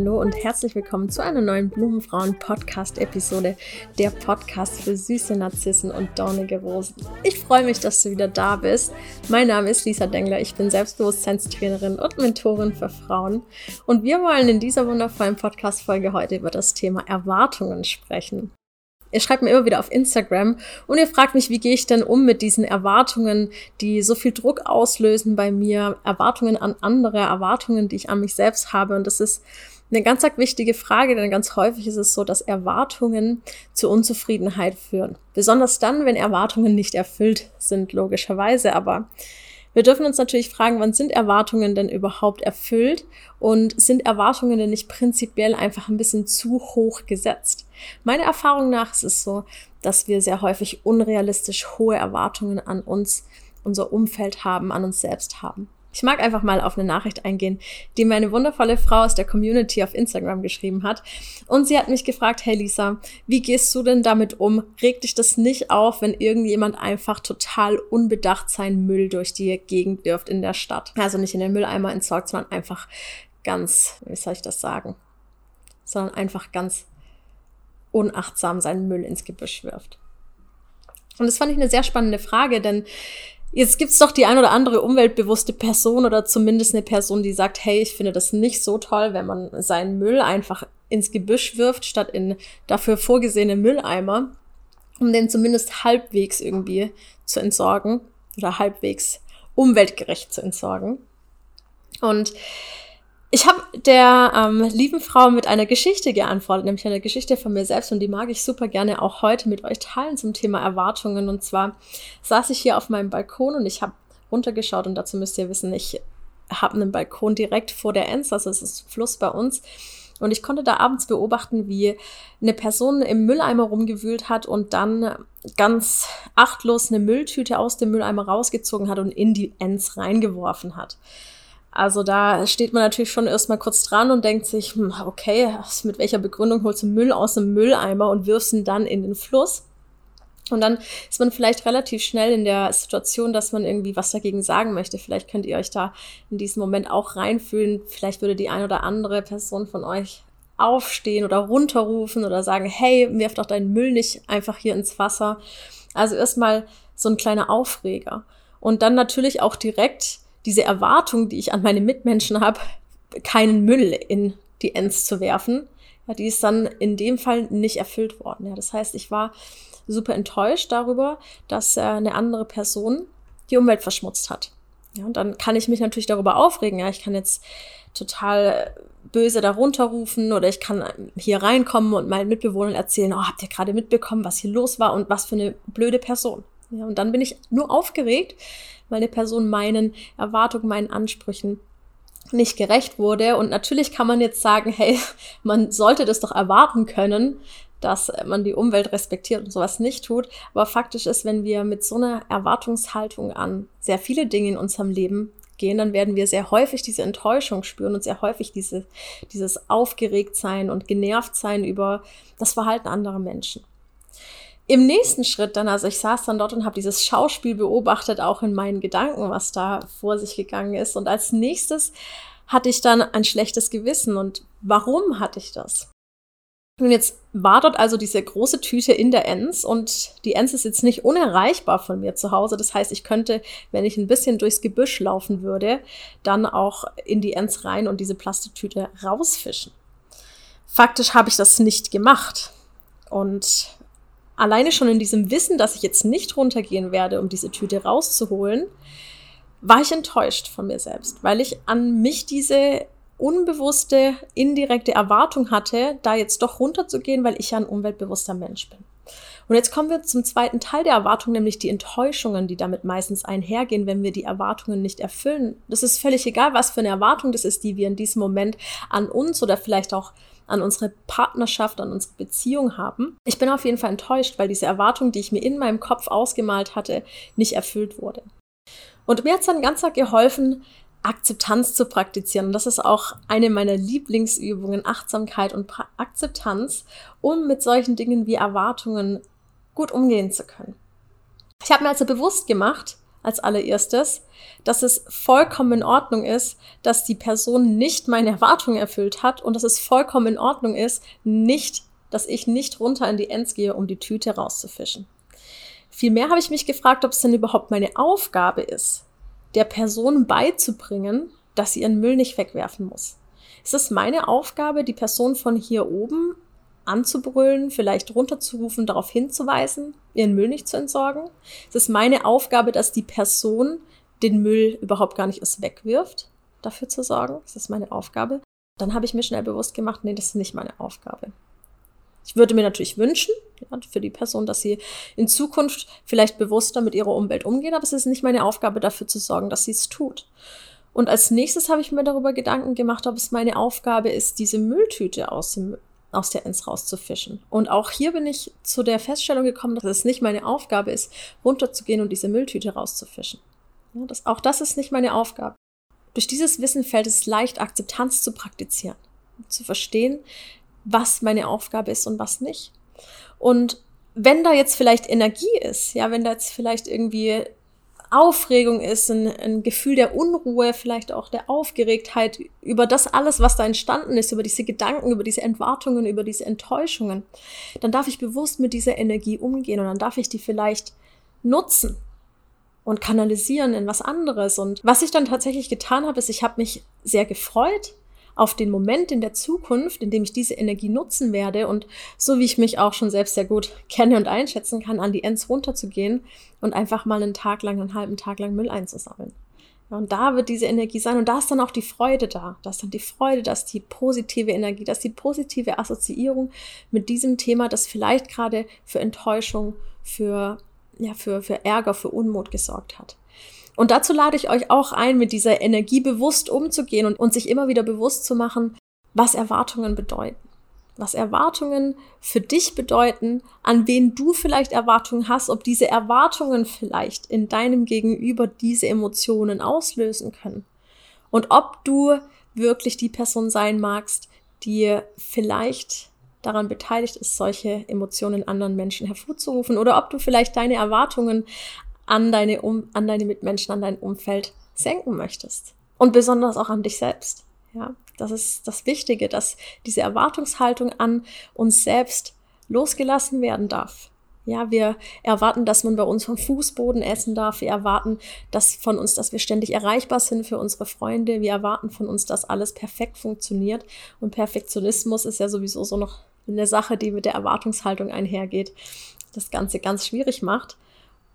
Hallo und herzlich willkommen zu einer neuen Blumenfrauen-Podcast-Episode, der Podcast für süße Narzissen und dornige Rosen. Ich freue mich, dass du wieder da bist. Mein Name ist Lisa Dengler, ich bin Selbstbewusstseinstrainerin und Mentorin für Frauen und wir wollen in dieser wundervollen Podcast-Folge heute über das Thema Erwartungen sprechen. Ihr schreibt mir immer wieder auf Instagram und ihr fragt mich, wie gehe ich denn um mit diesen Erwartungen, die so viel Druck auslösen bei mir, Erwartungen an andere, Erwartungen, die ich an mich selbst habe. Und das ist eine ganz wichtige Frage, denn ganz häufig ist es so, dass Erwartungen zu Unzufriedenheit führen. Besonders dann, wenn Erwartungen nicht erfüllt sind, logischerweise. Aber wir dürfen uns natürlich fragen, wann sind Erwartungen denn überhaupt erfüllt und sind Erwartungen denn nicht prinzipiell einfach ein bisschen zu hoch gesetzt? Meiner Erfahrung nach ist es so, dass wir sehr häufig unrealistisch hohe Erwartungen an uns, unser Umfeld haben, an uns selbst haben. Ich mag einfach mal auf eine Nachricht eingehen, die meine wundervolle Frau aus der Community auf Instagram geschrieben hat. Und sie hat mich gefragt, hey Lisa, wie gehst du denn damit um? Regt dich das nicht auf, wenn irgendjemand einfach total unbedacht seinen Müll durch die Gegend wirft in der Stadt? Also nicht in den Mülleimer entsorgt, sondern einfach ganz, wie soll ich das sagen? Sondern einfach ganz unachtsam seinen Müll ins Gebüsch wirft. Und das fand ich eine sehr spannende Frage, denn Jetzt gibt's doch die ein oder andere umweltbewusste Person oder zumindest eine Person, die sagt, hey, ich finde das nicht so toll, wenn man seinen Müll einfach ins Gebüsch wirft, statt in dafür vorgesehene Mülleimer, um den zumindest halbwegs irgendwie zu entsorgen oder halbwegs umweltgerecht zu entsorgen. Und ich habe der ähm, lieben Frau mit einer Geschichte geantwortet, nämlich eine Geschichte von mir selbst und die mag ich super gerne auch heute mit euch teilen zum Thema Erwartungen. Und zwar saß ich hier auf meinem Balkon und ich habe runtergeschaut und dazu müsst ihr wissen, ich habe einen Balkon direkt vor der Enz, also es ist Fluss bei uns. Und ich konnte da abends beobachten, wie eine Person im Mülleimer rumgewühlt hat und dann ganz achtlos eine Mülltüte aus dem Mülleimer rausgezogen hat und in die Enz reingeworfen hat. Also da steht man natürlich schon erstmal kurz dran und denkt sich, hm, okay, mit welcher Begründung holst du Müll aus dem Mülleimer und wirfst ihn dann in den Fluss? Und dann ist man vielleicht relativ schnell in der Situation, dass man irgendwie was dagegen sagen möchte. Vielleicht könnt ihr euch da in diesem Moment auch reinfühlen. Vielleicht würde die ein oder andere Person von euch aufstehen oder runterrufen oder sagen, hey, wirf doch deinen Müll nicht einfach hier ins Wasser. Also erstmal so ein kleiner Aufreger. Und dann natürlich auch direkt diese Erwartung, die ich an meine Mitmenschen habe, keinen Müll in die Ends zu werfen, ja, die ist dann in dem Fall nicht erfüllt worden. Ja, das heißt, ich war super enttäuscht darüber, dass äh, eine andere Person die Umwelt verschmutzt hat. Ja, und dann kann ich mich natürlich darüber aufregen. Ja, ich kann jetzt total böse darunter rufen oder ich kann hier reinkommen und meinen Mitbewohnern erzählen, oh, habt ihr gerade mitbekommen, was hier los war und was für eine blöde Person. Ja, und dann bin ich nur aufgeregt, weil eine Person meinen Erwartungen, meinen Ansprüchen nicht gerecht wurde. Und natürlich kann man jetzt sagen, hey, man sollte das doch erwarten können, dass man die Umwelt respektiert und sowas nicht tut. Aber faktisch ist, wenn wir mit so einer Erwartungshaltung an sehr viele Dinge in unserem Leben gehen, dann werden wir sehr häufig diese Enttäuschung spüren und sehr häufig diese, dieses Aufgeregtsein und Genervtsein über das Verhalten anderer Menschen. Im nächsten Schritt dann, also ich saß dann dort und habe dieses Schauspiel beobachtet, auch in meinen Gedanken, was da vor sich gegangen ist. Und als nächstes hatte ich dann ein schlechtes Gewissen. Und warum hatte ich das? Und jetzt war dort also diese große Tüte in der Enz und die Enz ist jetzt nicht unerreichbar von mir zu Hause. Das heißt, ich könnte, wenn ich ein bisschen durchs Gebüsch laufen würde, dann auch in die Enz rein und diese Plastiktüte rausfischen. Faktisch habe ich das nicht gemacht. Und alleine schon in diesem Wissen, dass ich jetzt nicht runtergehen werde, um diese Tüte rauszuholen, war ich enttäuscht von mir selbst, weil ich an mich diese unbewusste, indirekte Erwartung hatte, da jetzt doch runterzugehen, weil ich ja ein umweltbewusster Mensch bin. Und jetzt kommen wir zum zweiten Teil der Erwartung, nämlich die Enttäuschungen, die damit meistens einhergehen, wenn wir die Erwartungen nicht erfüllen. Das ist völlig egal, was für eine Erwartung das ist, die wir in diesem Moment an uns oder vielleicht auch an unsere Partnerschaft, an unsere Beziehung haben. Ich bin auf jeden Fall enttäuscht, weil diese Erwartung, die ich mir in meinem Kopf ausgemalt hatte, nicht erfüllt wurde. Und mir hat es dann ganz geholfen, Akzeptanz zu praktizieren. Das ist auch eine meiner Lieblingsübungen, Achtsamkeit und pra Akzeptanz, um mit solchen Dingen wie Erwartungen gut umgehen zu können. Ich habe mir also bewusst gemacht, als allererstes, dass es vollkommen in Ordnung ist, dass die Person nicht meine Erwartungen erfüllt hat und dass es vollkommen in Ordnung ist, nicht, dass ich nicht runter in die Ends gehe, um die Tüte rauszufischen. Vielmehr habe ich mich gefragt, ob es denn überhaupt meine Aufgabe ist, der Person beizubringen, dass sie ihren Müll nicht wegwerfen muss. Ist es meine Aufgabe, die Person von hier oben anzubrüllen, vielleicht runterzurufen, darauf hinzuweisen, ihren Müll nicht zu entsorgen? Ist es meine Aufgabe, dass die Person den Müll überhaupt gar nicht erst wegwirft, dafür zu sorgen? Ist das meine Aufgabe? Dann habe ich mir schnell bewusst gemacht, nee, das ist nicht meine Aufgabe. Ich würde mir natürlich wünschen, ja, für die Person, dass sie in Zukunft vielleicht bewusster mit ihrer Umwelt umgeht, aber es ist nicht meine Aufgabe, dafür zu sorgen, dass sie es tut. Und als nächstes habe ich mir darüber Gedanken gemacht, ob es meine Aufgabe ist, diese Mülltüte aus, dem, aus der Ends rauszufischen. Und auch hier bin ich zu der Feststellung gekommen, dass es nicht meine Aufgabe ist, runterzugehen und diese Mülltüte rauszufischen. Ja, das, auch das ist nicht meine Aufgabe. Durch dieses Wissen fällt es leicht, Akzeptanz zu praktizieren, zu verstehen, was meine Aufgabe ist und was nicht. Und wenn da jetzt vielleicht Energie ist, ja, wenn da jetzt vielleicht irgendwie Aufregung ist, ein, ein, Gefühl der Unruhe, vielleicht auch der Aufgeregtheit über das alles, was da entstanden ist, über diese Gedanken, über diese Entwartungen, über diese Enttäuschungen, dann darf ich bewusst mit dieser Energie umgehen und dann darf ich die vielleicht nutzen und kanalisieren in was anderes. Und was ich dann tatsächlich getan habe, ist, ich habe mich sehr gefreut auf den Moment in der Zukunft, in dem ich diese Energie nutzen werde und so wie ich mich auch schon selbst sehr gut kenne und einschätzen kann, an die Ends runterzugehen und einfach mal einen Tag lang, einen halben Tag lang Müll einzusammeln. Und da wird diese Energie sein und da ist dann auch die Freude da. Da ist dann die Freude, dass die positive Energie, dass die positive Assoziierung mit diesem Thema, das vielleicht gerade für Enttäuschung, für, ja, für, für Ärger, für Unmut gesorgt hat. Und dazu lade ich euch auch ein, mit dieser Energie bewusst umzugehen und, und sich immer wieder bewusst zu machen, was Erwartungen bedeuten. Was Erwartungen für dich bedeuten, an wen du vielleicht Erwartungen hast, ob diese Erwartungen vielleicht in deinem Gegenüber diese Emotionen auslösen können. Und ob du wirklich die Person sein magst, die vielleicht daran beteiligt ist, solche Emotionen anderen Menschen hervorzurufen, oder ob du vielleicht deine Erwartungen an deine, um, an deine Mitmenschen, an dein Umfeld senken möchtest. Und besonders auch an dich selbst. Ja, das ist das Wichtige, dass diese Erwartungshaltung an uns selbst losgelassen werden darf. Ja, wir erwarten, dass man bei uns vom Fußboden essen darf. Wir erwarten dass von uns, dass wir ständig erreichbar sind für unsere Freunde. Wir erwarten von uns, dass alles perfekt funktioniert. Und Perfektionismus ist ja sowieso so noch eine Sache, die mit der Erwartungshaltung einhergeht, das Ganze ganz schwierig macht.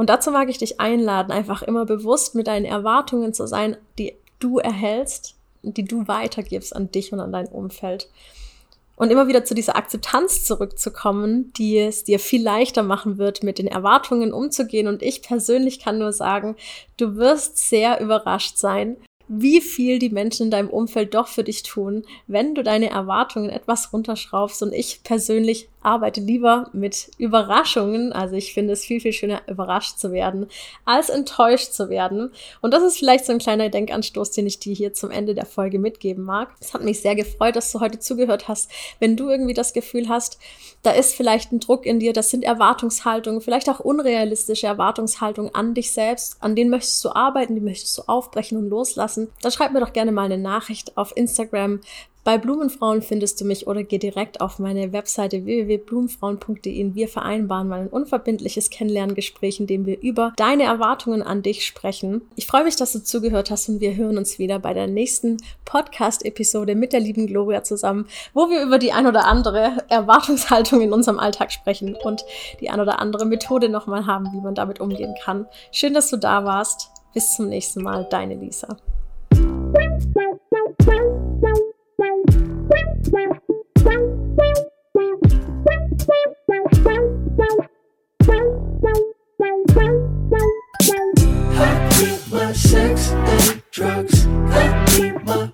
Und dazu mag ich dich einladen, einfach immer bewusst mit deinen Erwartungen zu sein, die du erhältst die du weitergibst an dich und an dein Umfeld. Und immer wieder zu dieser Akzeptanz zurückzukommen, die es dir viel leichter machen wird, mit den Erwartungen umzugehen. Und ich persönlich kann nur sagen, du wirst sehr überrascht sein, wie viel die Menschen in deinem Umfeld doch für dich tun, wenn du deine Erwartungen etwas runterschraubst. Und ich persönlich arbeite lieber mit Überraschungen. Also ich finde es viel, viel schöner, überrascht zu werden, als enttäuscht zu werden. Und das ist vielleicht so ein kleiner Denkanstoß, den ich dir hier zum Ende der Folge mitgeben mag. Es hat mich sehr gefreut, dass du heute zugehört hast. Wenn du irgendwie das Gefühl hast, da ist vielleicht ein Druck in dir, das sind Erwartungshaltungen, vielleicht auch unrealistische Erwartungshaltungen an dich selbst, an denen möchtest du arbeiten, die möchtest du aufbrechen und loslassen lassen, dann schreib mir doch gerne mal eine Nachricht auf Instagram. Bei Blumenfrauen findest du mich oder geh direkt auf meine Webseite www.blumenfrauen.de wir vereinbaren mal ein unverbindliches Kennenlerngespräch, in dem wir über deine Erwartungen an dich sprechen. Ich freue mich, dass du zugehört hast und wir hören uns wieder bei der nächsten Podcast-Episode mit der lieben Gloria zusammen, wo wir über die ein oder andere Erwartungshaltung in unserem Alltag sprechen und die ein oder andere Methode nochmal haben, wie man damit umgehen kann. Schön, dass du da warst. Bis zum nächsten Mal, deine Lisa. drugs. the demon.